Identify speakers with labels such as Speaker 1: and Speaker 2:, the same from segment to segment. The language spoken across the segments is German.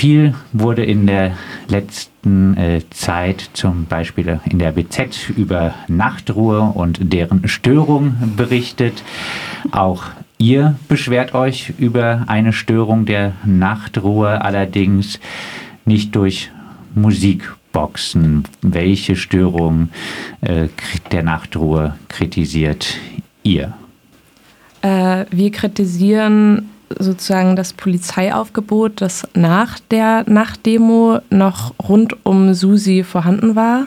Speaker 1: Viel wurde in der letzten äh, Zeit zum Beispiel in der BZ über Nachtruhe und deren Störung berichtet. Auch ihr beschwert euch über eine Störung der Nachtruhe, allerdings nicht durch Musikboxen. Welche Störung äh, der Nachtruhe kritisiert ihr?
Speaker 2: Äh, wir kritisieren sozusagen das Polizeiaufgebot, das nach der Nachtdemo noch rund um Susi vorhanden war.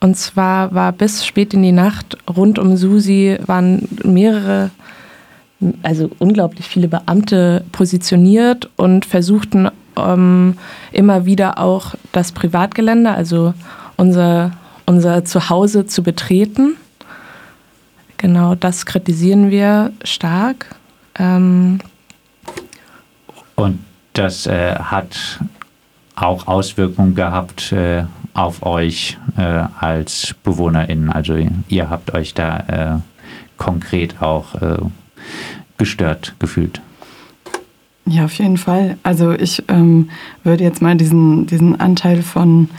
Speaker 2: Und zwar war bis spät in die Nacht rund um Susi waren mehrere, also unglaublich viele Beamte positioniert und versuchten ähm, immer wieder auch das Privatgelände, also unser, unser Zuhause zu betreten. Genau das kritisieren wir stark. Ähm,
Speaker 1: und das äh, hat auch Auswirkungen gehabt äh, auf euch äh, als BewohnerInnen. Also ihr habt euch da äh, konkret auch äh, gestört gefühlt.
Speaker 3: Ja, auf jeden Fall. Also ich ähm, würde jetzt mal diesen, diesen Anteil von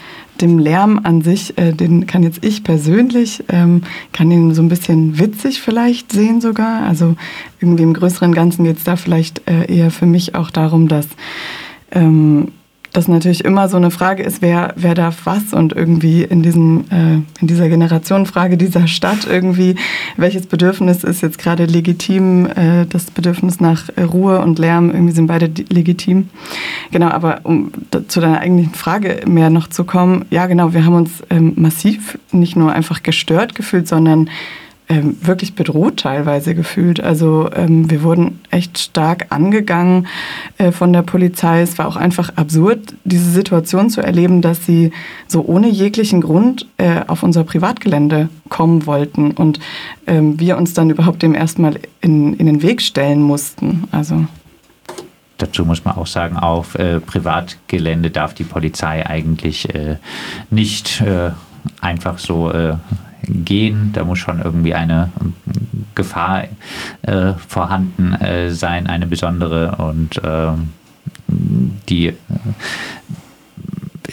Speaker 3: dem Lärm an sich, äh, den kann jetzt ich persönlich, ähm, kann ihn so ein bisschen witzig vielleicht sehen sogar. Also irgendwie im größeren Ganzen geht es da vielleicht äh, eher für mich auch darum, dass ähm, das natürlich immer so eine Frage ist, wer, wer darf was und irgendwie in, diesem, äh, in dieser Generationenfrage dieser Stadt irgendwie, welches Bedürfnis ist jetzt gerade legitim, äh, das Bedürfnis nach Ruhe und Lärm, irgendwie sind beide legitim. Genau, aber um zu deiner eigentlichen Frage mehr noch zu kommen, ja genau, wir haben uns ähm, massiv nicht nur einfach gestört gefühlt, sondern ähm, wirklich bedroht teilweise gefühlt. Also ähm, wir wurden echt stark angegangen äh, von der Polizei. Es war auch einfach absurd, diese Situation zu erleben, dass sie so ohne jeglichen Grund äh, auf unser Privatgelände kommen wollten und ähm, wir uns dann überhaupt dem erstmal in, in den Weg stellen mussten. Also
Speaker 1: Dazu muss man auch sagen, auf äh, Privatgelände darf die Polizei eigentlich äh, nicht äh, einfach so äh, gehen. Da muss schon irgendwie eine Gefahr äh, vorhanden äh, sein, eine besondere. Und ähm, die äh,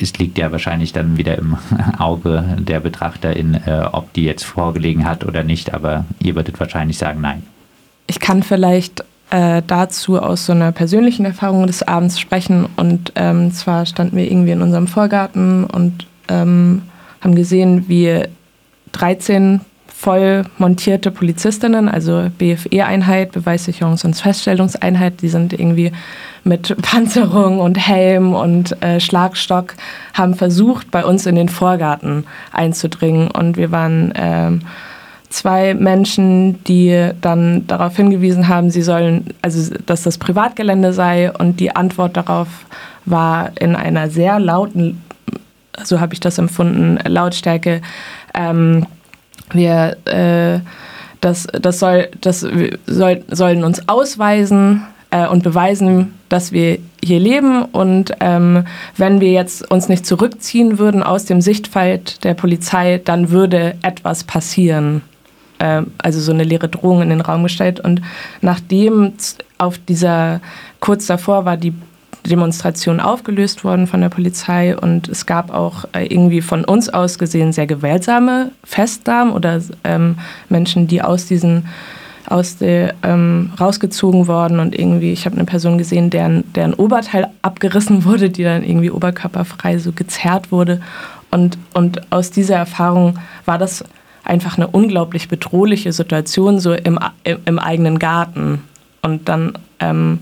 Speaker 1: es liegt ja wahrscheinlich dann wieder im Auge der Betrachterin, äh, ob die jetzt vorgelegen hat oder nicht. Aber ihr würdet wahrscheinlich sagen, nein.
Speaker 2: Ich kann vielleicht äh, dazu aus so einer persönlichen Erfahrung des Abends sprechen. Und ähm, zwar standen wir irgendwie in unserem Vorgarten und ähm, haben gesehen, wie 13 voll montierte Polizistinnen, also BFE-Einheit, Beweissicherungs- und Feststellungseinheit, die sind irgendwie mit Panzerung und Helm und äh, Schlagstock, haben versucht, bei uns in den Vorgarten einzudringen. Und wir waren ähm, zwei Menschen, die dann darauf hingewiesen haben, sie sollen, also dass das Privatgelände sei. Und die Antwort darauf war in einer sehr lauten, so habe ich das empfunden, Lautstärke, ähm, wir, äh, das, das, soll, das soll, sollen uns ausweisen äh, und beweisen, dass wir hier leben. Und ähm, wenn wir jetzt uns nicht zurückziehen würden aus dem Sichtfeld der Polizei, dann würde etwas passieren. Ähm, also so eine leere Drohung in den Raum gestellt. Und nachdem auf dieser, kurz davor war die Demonstration aufgelöst worden von der Polizei und es gab auch äh, irgendwie von uns aus gesehen sehr gewaltsame Festnahmen oder ähm, Menschen, die aus diesen aus der ähm, rausgezogen worden und irgendwie, ich habe eine Person gesehen, deren, deren Oberteil abgerissen wurde, die dann irgendwie oberkörperfrei so gezerrt wurde. Und, und aus dieser Erfahrung war das einfach eine unglaublich bedrohliche Situation, so im, im, im eigenen Garten. Und dann ähm,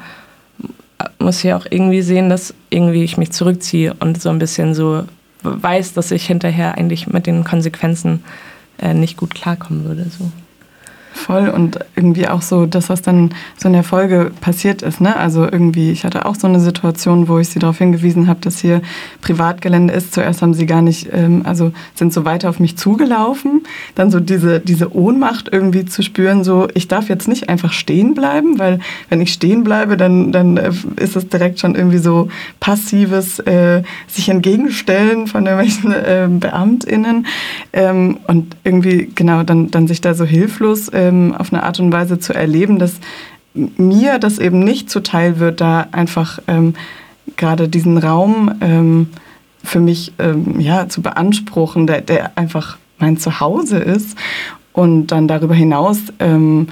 Speaker 2: muss ich auch irgendwie sehen, dass irgendwie ich mich zurückziehe und so ein bisschen so weiß, dass ich hinterher eigentlich mit den Konsequenzen äh, nicht gut klarkommen würde. So.
Speaker 3: Voll und irgendwie auch so das, was dann so in der Folge passiert ist. Ne? Also irgendwie, ich hatte auch so eine Situation, wo ich sie darauf hingewiesen habe, dass hier Privatgelände ist. Zuerst haben sie gar nicht, ähm, also sind so weiter auf mich zugelaufen. Dann so diese, diese Ohnmacht irgendwie zu spüren, so ich darf jetzt nicht einfach stehen bleiben, weil wenn ich stehen bleibe, dann, dann äh, ist es direkt schon irgendwie so passives äh, sich entgegenstellen von irgendwelchen äh, BeamtInnen. Ähm, und irgendwie, genau, dann, dann sich da so hilflos äh, ähm, auf eine Art und Weise zu erleben, dass mir das eben nicht zuteil wird, da einfach ähm, gerade diesen Raum ähm, für mich ähm, ja, zu beanspruchen, der, der einfach mein Zuhause ist und dann darüber hinaus ähm,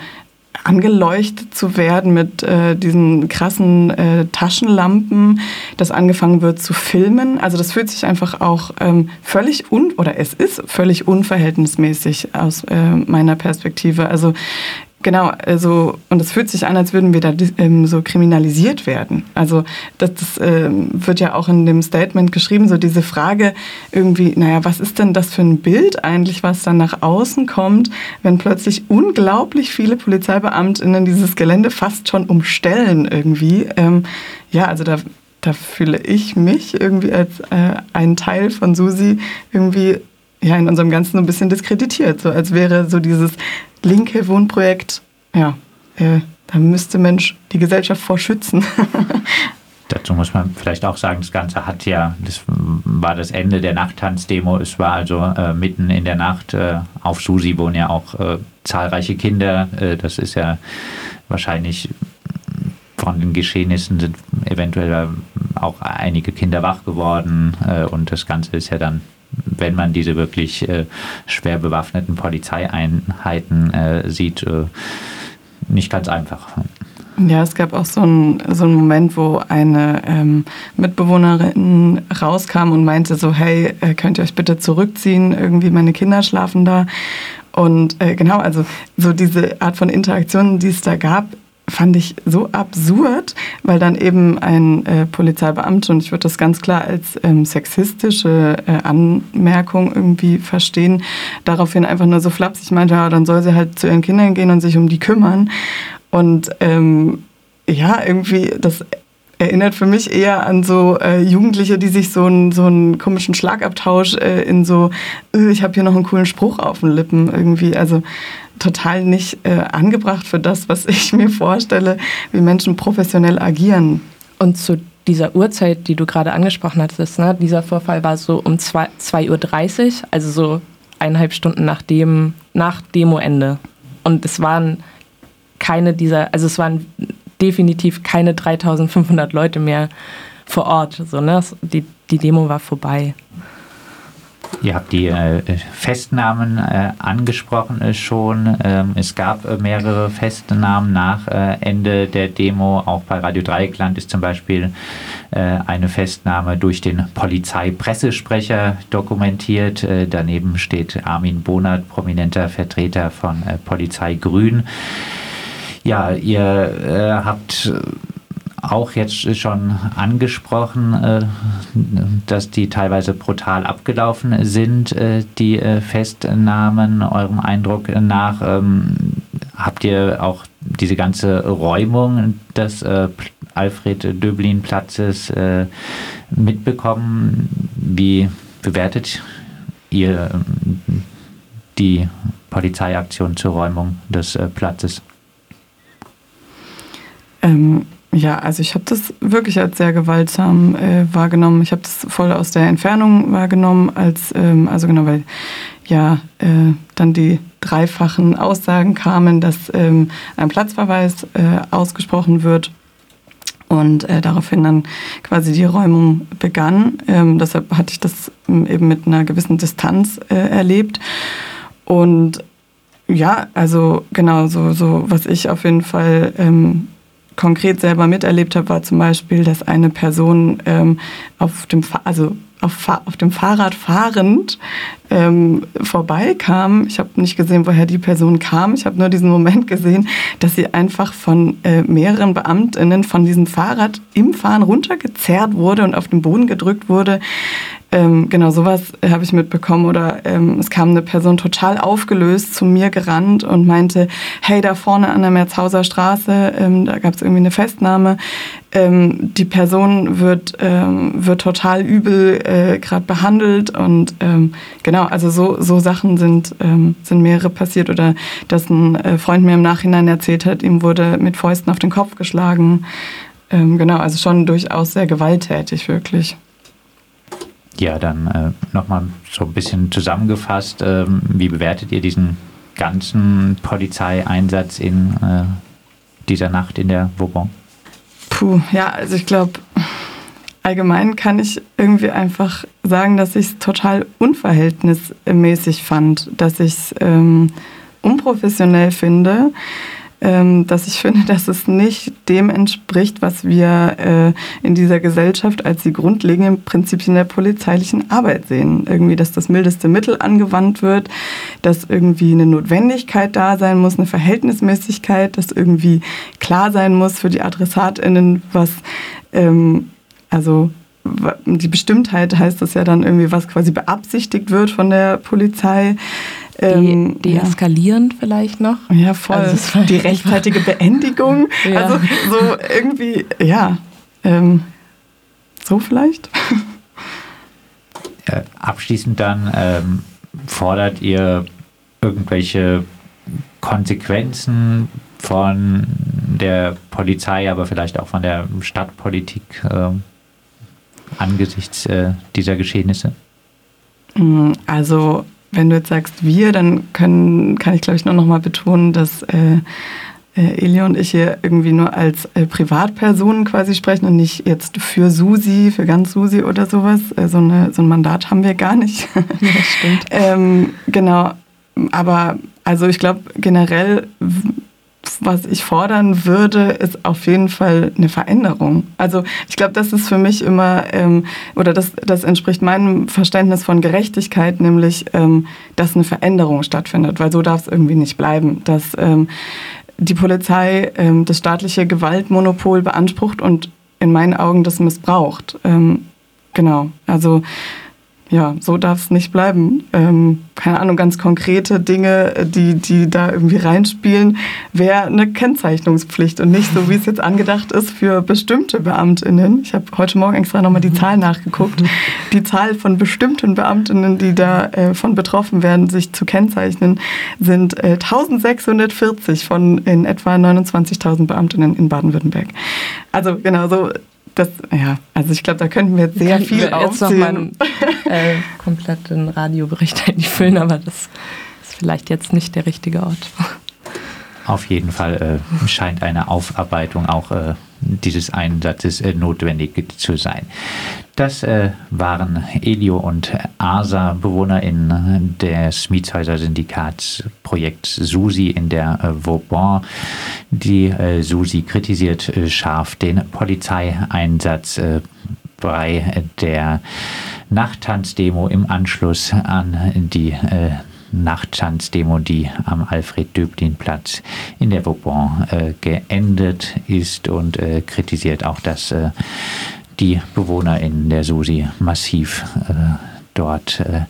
Speaker 3: angeleuchtet zu werden mit äh, diesen krassen äh, Taschenlampen, dass angefangen wird zu filmen. Also das fühlt sich einfach auch ähm, völlig un oder es ist völlig unverhältnismäßig aus äh, meiner Perspektive. Also Genau, also und es fühlt sich an, als würden wir da ähm, so kriminalisiert werden. Also das, das ähm, wird ja auch in dem Statement geschrieben, so diese Frage irgendwie, naja, was ist denn das für ein Bild eigentlich, was dann nach außen kommt, wenn plötzlich unglaublich viele Polizeibeamtinnen dieses Gelände fast schon umstellen irgendwie. Ähm, ja, also da, da fühle ich mich irgendwie als äh, ein Teil von Susi irgendwie ja in unserem Ganzen ein bisschen diskreditiert, so als wäre so dieses linke Wohnprojekt, ja, äh, da müsste Mensch die Gesellschaft vor schützen.
Speaker 1: Dazu muss man vielleicht auch sagen, das Ganze hat ja, das war das Ende der Nachttanzdemo. Es war also äh, mitten in der Nacht. Äh, auf Susi wohnen ja auch äh, zahlreiche Kinder. Äh, das ist ja wahrscheinlich von den Geschehnissen sind eventuell auch einige Kinder wach geworden. Äh, und das Ganze ist ja dann wenn man diese wirklich äh, schwer bewaffneten Polizeieinheiten äh, sieht, äh, nicht ganz einfach.
Speaker 3: Ja, es gab auch so einen, so einen Moment, wo eine ähm, Mitbewohnerin rauskam und meinte so, hey, äh, könnt ihr euch bitte zurückziehen? Irgendwie meine Kinder schlafen da. Und äh, genau, also so diese Art von Interaktionen, die es da gab, fand ich so absurd, weil dann eben ein äh, Polizeibeamter, und ich würde das ganz klar als ähm, sexistische äh, Anmerkung irgendwie verstehen, daraufhin einfach nur so flapsig meinte, ja, dann soll sie halt zu ihren Kindern gehen und sich um die kümmern. Und ähm, ja, irgendwie, das erinnert für mich eher an so äh, Jugendliche, die sich so, ein, so einen komischen Schlagabtausch äh, in so, äh, ich habe hier noch einen coolen Spruch auf den Lippen irgendwie. Also total nicht äh, angebracht für das, was ich mir vorstelle, wie Menschen professionell agieren.
Speaker 2: Und zu dieser Uhrzeit, die du gerade angesprochen hattest, ne, dieser Vorfall war so um 2.30 Uhr, also so eineinhalb Stunden nach dem, nach Demoende. Und es waren keine dieser, also es waren definitiv keine 3500 Leute mehr vor Ort. So, ne? die, die Demo war vorbei.
Speaker 1: Ihr habt die äh, Festnahmen äh, angesprochen äh, schon. Ähm, es gab äh, mehrere Festnahmen nach äh, Ende der Demo. Auch bei Radio Dreieckland ist zum Beispiel äh, eine Festnahme durch den Polizeipressesprecher dokumentiert. daneben steht Armin Bonert, prominenter Vertreter von Polizei Grün. Ja, ihr habt auch jetzt schon angesprochen, äh, dass die teilweise brutal abgelaufen sind, äh, die äh, Festnahmen, eurem Eindruck nach. Ähm, habt ihr auch diese ganze Räumung des Alfred Döblin Platzes mitbekommen? Wie bewertet ihr ähm, die Polizeiaktion zur Räumung des Platzes?
Speaker 3: Ähm, ja, also ich habe das wirklich als sehr gewaltsam äh, wahrgenommen. Ich habe das voll aus der Entfernung wahrgenommen, als ähm, also genau, weil ja äh, dann die dreifachen Aussagen kamen, dass ähm, ein Platzverweis äh, ausgesprochen wird und äh, daraufhin dann quasi die Räumung begann. Ähm, deshalb hatte ich das eben mit einer gewissen Distanz äh, erlebt und ja, also genau so, so was ich auf jeden Fall ähm, konkret selber miterlebt habe, war zum Beispiel, dass eine Person ähm, auf dem, also auf, auf dem Fahrrad fahrend ähm, vorbeikam. Ich habe nicht gesehen, woher die Person kam. Ich habe nur diesen Moment gesehen, dass sie einfach von äh, mehreren Beamtinnen von diesem Fahrrad im Fahren runtergezerrt wurde und auf den Boden gedrückt wurde. Ähm, genau, sowas habe ich mitbekommen. Oder ähm, es kam eine Person total aufgelöst zu mir gerannt und meinte, hey, da vorne an der Merzhauser Straße, ähm, da gab es irgendwie eine Festnahme. Ähm, die Person wird, ähm, wird total übel äh, gerade behandelt. Und ähm, genau, also so, so Sachen sind, sind mehrere passiert. Oder dass ein äh, Freund mir im Nachhinein erzählt hat, ihm wurde mit Fäusten auf den Kopf geschlagen. genau, also schon durchaus sehr gewalttätig, wirklich.
Speaker 1: Ja, dann äh, nochmal so ein bisschen zusammengefasst. Ähm, wie bewertet ihr diesen ganzen Polizeieinsatz in äh, dieser Nacht in der Vauban?
Speaker 3: Puh, ja, also ich glaube, allgemein kann ich irgendwie einfach sagen, dass ich es total unverhältnismäßig fand, dass ich es ähm, unprofessionell finde, dass ich finde, dass es nicht dem entspricht, was wir äh, in dieser Gesellschaft als die grundlegenden Prinzipien der polizeilichen Arbeit sehen. Irgendwie, dass das mildeste Mittel angewandt wird, dass irgendwie eine Notwendigkeit da sein muss, eine Verhältnismäßigkeit, dass irgendwie klar sein muss für die AdressatInnen, was ähm, also die Bestimmtheit heißt das ja dann irgendwie, was quasi beabsichtigt wird von der Polizei.
Speaker 2: Ähm, De deeskalierend ja. vielleicht noch.
Speaker 3: Ja, voll. Also die rechtzeitige Beendigung. ja. Also so irgendwie, ja. Ähm, so vielleicht.
Speaker 1: Äh, abschließend dann ähm, fordert ihr irgendwelche Konsequenzen von der Polizei, aber vielleicht auch von der Stadtpolitik äh, angesichts äh, dieser Geschehnisse?
Speaker 3: Mm, also wenn du jetzt sagst wir, dann können, kann ich glaube ich nur noch mal betonen, dass äh, äh, Elia und ich hier irgendwie nur als äh, Privatpersonen quasi sprechen und nicht jetzt für Susi, für ganz Susi oder sowas. Äh, so, eine, so ein Mandat haben wir gar nicht.
Speaker 2: Ja, stimmt.
Speaker 3: ähm, genau. Aber also ich glaube generell was ich fordern würde, ist auf jeden Fall eine Veränderung. Also ich glaube, das ist für mich immer, ähm, oder das, das entspricht meinem Verständnis von Gerechtigkeit, nämlich, ähm, dass eine Veränderung stattfindet, weil so darf es irgendwie nicht bleiben, dass ähm, die Polizei ähm, das staatliche Gewaltmonopol beansprucht und in meinen Augen das missbraucht. Ähm, genau, also ja, so darf es nicht bleiben. Ähm, keine Ahnung, ganz konkrete Dinge, die, die da irgendwie reinspielen, wäre eine Kennzeichnungspflicht und nicht so, wie es jetzt angedacht ist für bestimmte BeamtInnen. Ich habe heute Morgen extra nochmal die Zahl nachgeguckt. Die Zahl von bestimmten BeamtInnen, die davon äh, betroffen werden, sich zu kennzeichnen, sind äh, 1640 von in etwa 29.000 BeamtInnen in Baden-Württemberg. Also genau so das, ja, also ich glaube, da könnten wir jetzt sehr wir viel aufzählen. Jetzt einen
Speaker 2: äh, kompletten Radiobericht füllen, aber das ist vielleicht jetzt nicht der richtige Ort.
Speaker 1: Auf jeden Fall äh, scheint eine Aufarbeitung auch äh, dieses Einsatzes äh, notwendig zu sein. Das äh, waren Elio und Asa, BewohnerInnen des Mietshäuser Syndikatsprojekts SUSI in der äh, Vauban. Die äh, SUSI kritisiert äh, scharf den Polizeieinsatz äh, bei der Nachttanzdemo im Anschluss an die Nachttanzdemo, die am Alfred-Döblin-Platz in der Vauban äh, geendet ist und äh, kritisiert auch, dass äh, die in der Susi massiv äh, dort äh,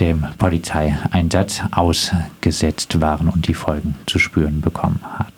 Speaker 1: dem Polizeieinsatz ausgesetzt waren und die Folgen zu spüren bekommen hat.